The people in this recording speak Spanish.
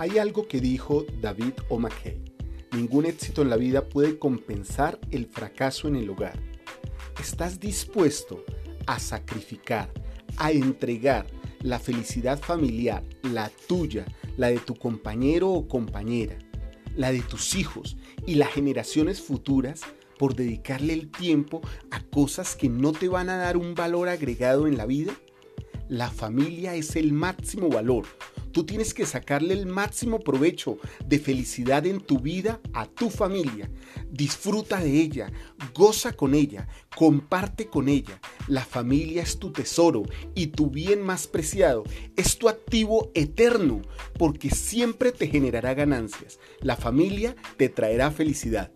Hay algo que dijo David O'Mackey. Ningún éxito en la vida puede compensar el fracaso en el hogar. ¿Estás dispuesto a sacrificar, a entregar la felicidad familiar, la tuya, la de tu compañero o compañera, la de tus hijos y las generaciones futuras por dedicarle el tiempo a cosas que no te van a dar un valor agregado en la vida? La familia es el máximo valor. Tú tienes que sacarle el máximo provecho de felicidad en tu vida a tu familia. Disfruta de ella, goza con ella, comparte con ella. La familia es tu tesoro y tu bien más preciado. Es tu activo eterno porque siempre te generará ganancias. La familia te traerá felicidad.